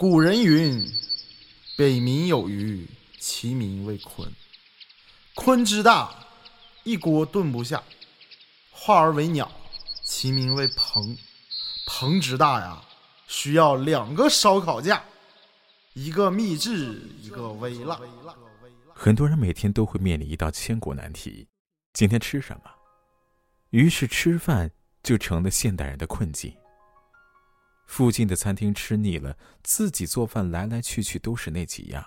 古人云：“北冥有鱼，其名为鲲。鲲之大，一锅炖不下；化而为鸟，其名为鹏。鹏之大呀，需要两个烧烤架，一个秘制，一个微辣。”很多人每天都会面临一道千古难题：今天吃什么？于是吃饭就成了现代人的困境。附近的餐厅吃腻了，自己做饭来来去去都是那几样，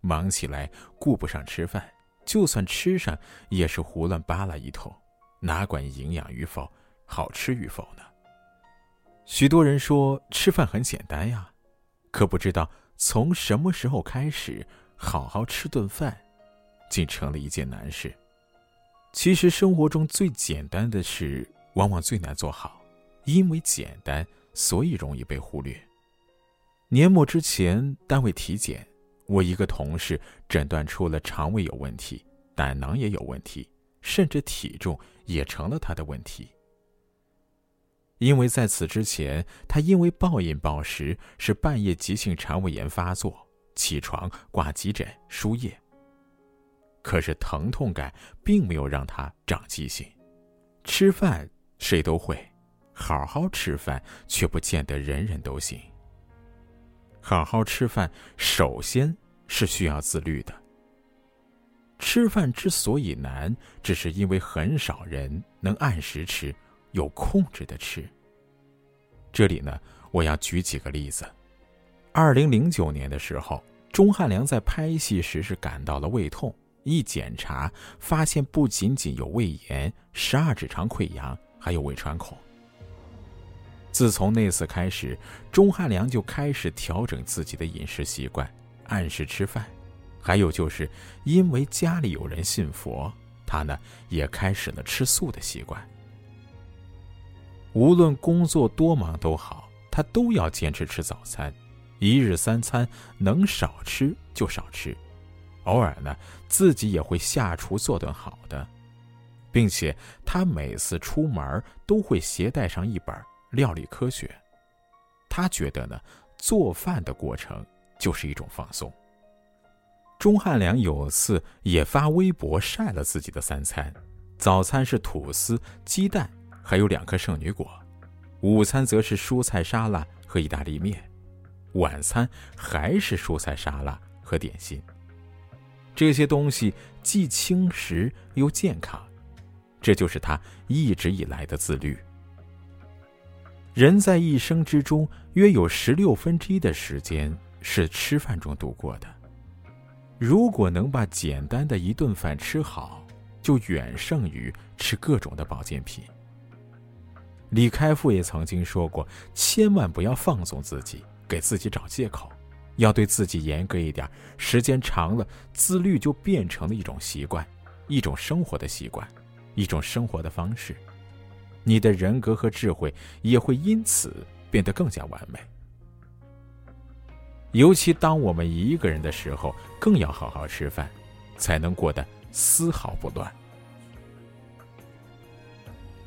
忙起来顾不上吃饭，就算吃上也是胡乱扒拉一通，哪管营养与否、好吃与否呢？许多人说吃饭很简单呀，可不知道从什么时候开始，好好吃顿饭，竟成了一件难事。其实生活中最简单的事，往往最难做好，因为简单。所以容易被忽略。年末之前，单位体检，我一个同事诊断出了肠胃有问题，胆囊也有问题，甚至体重也成了他的问题。因为在此之前，他因为暴饮暴食，是半夜急性肠胃炎发作，起床挂急诊输液。可是疼痛感并没有让他长记性，吃饭谁都会。好好吃饭，却不见得人人都行。好好吃饭，首先是需要自律的。吃饭之所以难，只是因为很少人能按时吃，有控制的吃。这里呢，我要举几个例子。二零零九年的时候，钟汉良在拍戏时是感到了胃痛，一检查发现不仅仅有胃炎、十二指肠溃疡，还有胃穿孔。自从那次开始，钟汉良就开始调整自己的饮食习惯，按时吃饭。还有就是因为家里有人信佛，他呢也开始了吃素的习惯。无论工作多忙都好，他都要坚持吃早餐，一日三餐能少吃就少吃，偶尔呢自己也会下厨做顿好的，并且他每次出门都会携带上一本。料理科学，他觉得呢，做饭的过程就是一种放松。钟汉良有次也发微博晒了自己的三餐：早餐是吐司、鸡蛋，还有两颗圣女果；午餐则是蔬菜沙拉和意大利面；晚餐还是蔬菜沙拉和点心。这些东西既轻食又健康，这就是他一直以来的自律。人在一生之中，约有十六分之一的时间是吃饭中度过的。如果能把简单的一顿饭吃好，就远胜于吃各种的保健品。李开复也曾经说过：“千万不要放纵自己，给自己找借口，要对自己严格一点。时间长了，自律就变成了一种习惯，一种生活的习惯，一种生活的方式。”你的人格和智慧也会因此变得更加完美。尤其当我们一个人的时候，更要好好吃饭，才能过得丝毫不乱。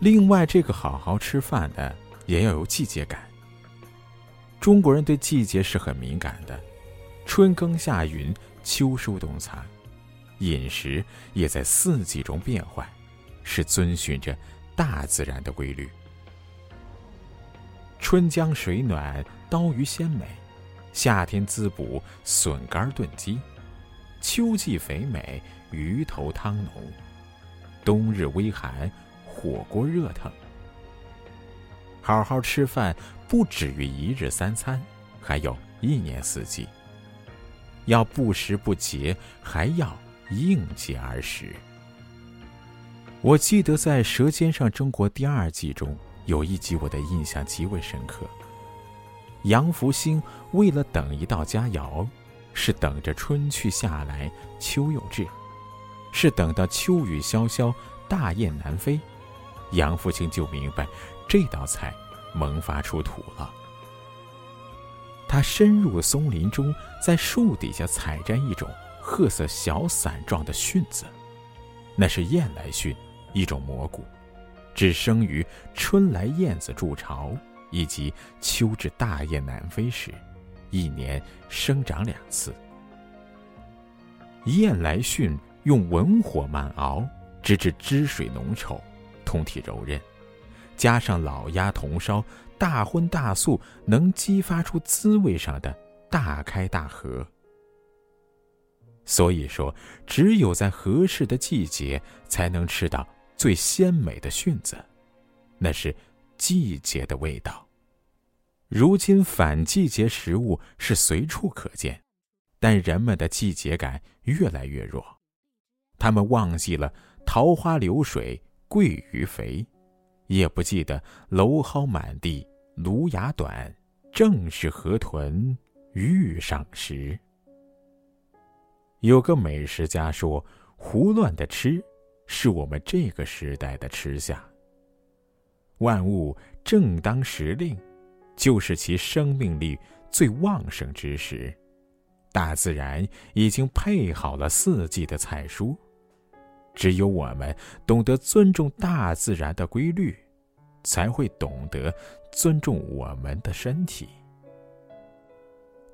另外，这个好好吃饭的也要有季节感。中国人对季节是很敏感的，春耕夏耘，秋收冬藏，饮食也在四季中变换，是遵循着。大自然的规律。春江水暖，刀鱼鲜美；夏天滋补，笋干炖鸡；秋季肥美，鱼头汤浓；冬日微寒，火锅热腾。好好吃饭，不止于一日三餐，还有一年四季。要不食不节，还要应节而食。我记得在《舌尖上中国》第二季中，有一集我的印象极为深刻。杨福兴为了等一道佳肴，是等着春去夏来秋又至，是等到秋雨潇潇大雁南飞，杨福兴就明白这道菜萌发出土了。他深入松林中，在树底下采摘一种褐色小伞状的蕈子，那是燕来蕈。一种蘑菇，只生于春来燕子筑巢以及秋至大雁南飞时。一年生长两次。燕来训用文火慢熬，直至汁水浓稠，通体柔韧，加上老鸭同烧，大荤大素，能激发出滋味上的大开大合。所以说，只有在合适的季节，才能吃到最鲜美的蕈子，那是季节的味道。如今反季节食物是随处可见，但人们的季节感越来越弱，他们忘记了桃花流水鳜鱼肥，也不记得蒌蒿满地芦芽短，正是河豚欲上时。有个美食家说：“胡乱的吃，是我们这个时代的吃相。万物正当时令，就是其生命力最旺盛之时。大自然已经配好了四季的菜蔬，只有我们懂得尊重大自然的规律，才会懂得尊重我们的身体。”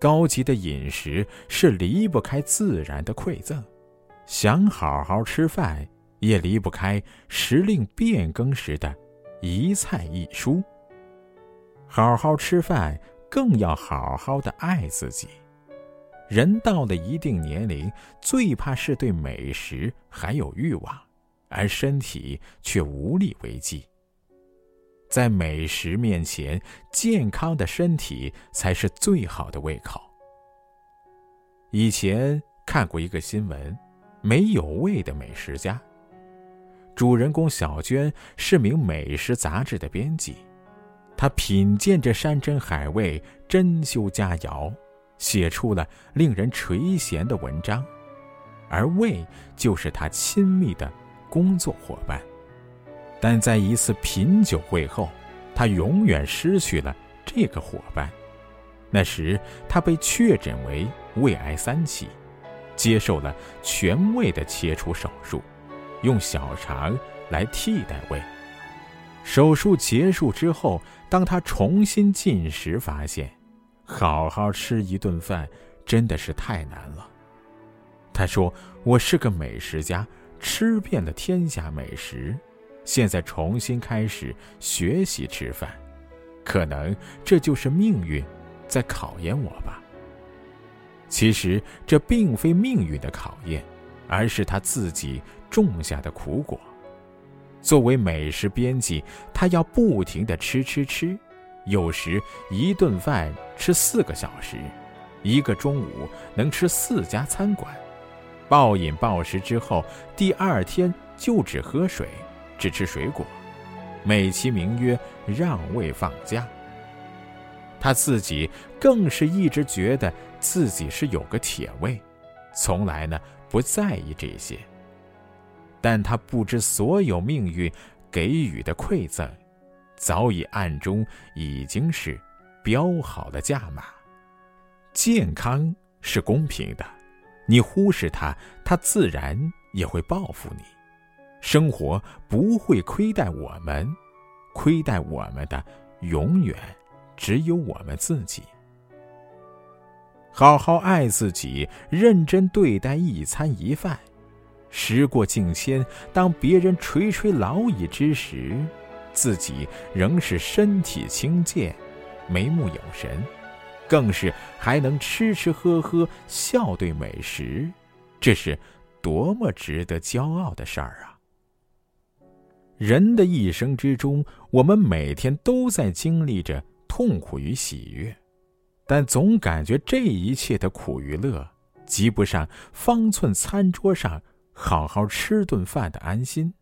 高级的饮食是离不开自然的馈赠，想好好吃饭，也离不开时令变更时的一菜一蔬。好好吃饭，更要好好的爱自己。人到了一定年龄，最怕是对美食还有欲望，而身体却无力为继。在美食面前，健康的身体才是最好的胃口。以前看过一个新闻，没有胃的美食家。主人公小娟是名美食杂志的编辑，她品鉴着山珍海味，珍馐佳肴，写出了令人垂涎的文章，而胃就是她亲密的工作伙伴。但在一次品酒会后，他永远失去了这个伙伴。那时他被确诊为胃癌三期，接受了全胃的切除手术，用小肠来替代胃。手术结束之后，当他重新进食，发现好好吃一顿饭真的是太难了。他说：“我是个美食家，吃遍了天下美食。”现在重新开始学习吃饭，可能这就是命运在考验我吧。其实这并非命运的考验，而是他自己种下的苦果。作为美食编辑，他要不停的吃吃吃，有时一顿饭吃四个小时，一个中午能吃四家餐馆，暴饮暴食之后，第二天就只喝水。只吃水果，美其名曰让胃放假。他自己更是一直觉得自己是有个铁胃，从来呢不在意这些。但他不知所有命运给予的馈赠，早已暗中已经是标好了价码。健康是公平的，你忽视它，它自然也会报复你。生活不会亏待我们，亏待我们的永远只有我们自己。好好爱自己，认真对待一餐一饭。时过境迁，当别人垂垂老矣之时，自己仍是身体轻健，眉目有神，更是还能吃吃喝喝，笑对美食。这是多么值得骄傲的事儿啊！人的一生之中，我们每天都在经历着痛苦与喜悦，但总感觉这一切的苦与乐，及不上方寸餐桌上好好吃顿饭的安心，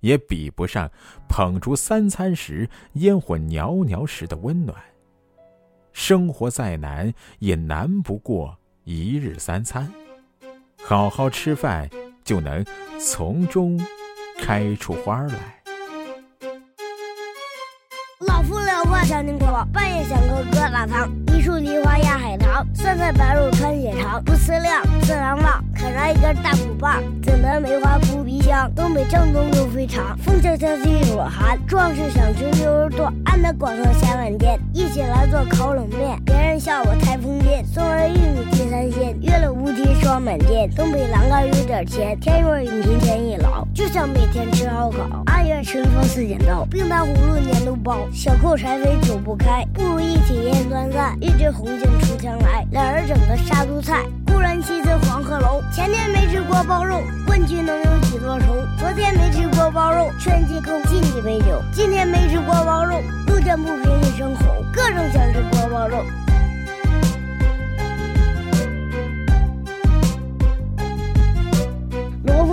也比不上捧出三餐时烟火袅袅时的温暖。生活再难，也难不过一日三餐，好好吃饭，就能从中开出花来。小宁可半夜想喝疙瘩汤，一树梨花压海棠，酸菜白肉穿血肠，不思量，自难忘，啃上一根大骨棒，怎得梅花扑鼻香，东北正宗又肥肠，风萧萧兮易寒，壮士想吃牛肉段，安得广厦千万间，一起来做烤冷面，别人笑我太疯癫，松儿一，无题双满天。东北栏杆有点甜，天若饮品天亦老，就想每天吃烧烤。二月春风似剪刀，冰糖葫芦粘豆包，小扣柴扉久不开，不如一起烟端菜。一枝红杏出墙来，两人整个杀猪菜。故人西辞黄鹤楼，前天没吃锅包肉，问君能有几多愁？昨天没吃锅包肉，劝几口敬几杯酒。今天没吃锅包肉，路见不平一声吼，各种想吃锅包肉。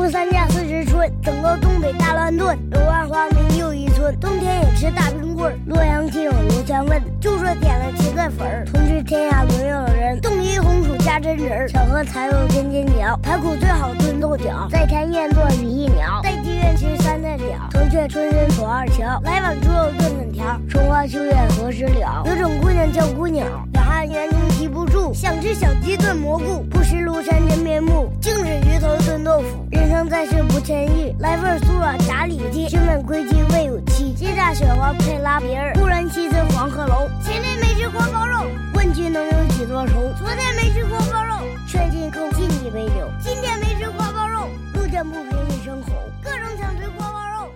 三架四十春，整个东北大乱炖。柳暗花明又一村，冬天也吃大冰棍儿。洛阳亲友如相问，就说点了芹菜粉儿。同是天下沦有人，冻一红薯加榛子儿。小荷才有尖尖角，排骨最好炖豆角。在田院做羽翼鸟，在妓院吃三菜了。城阙春深锁二乔，来碗猪肉炖粉条。春花秋月何时了？有种姑娘叫姑鸟，两汉园中啼不住。想吃小鸡炖蘑菇，不识庐山真面目。净是鱼头。再是不称意，来份酥软夹里脊。君问归期未有期，今大雪花配拉皮儿。故人西辞黄鹤楼，前天没吃锅包肉，问君能有几多愁？昨天没吃锅包肉，劝君更尽一杯酒。今天没吃锅包肉，路见不平一声吼。各种想吃锅包肉。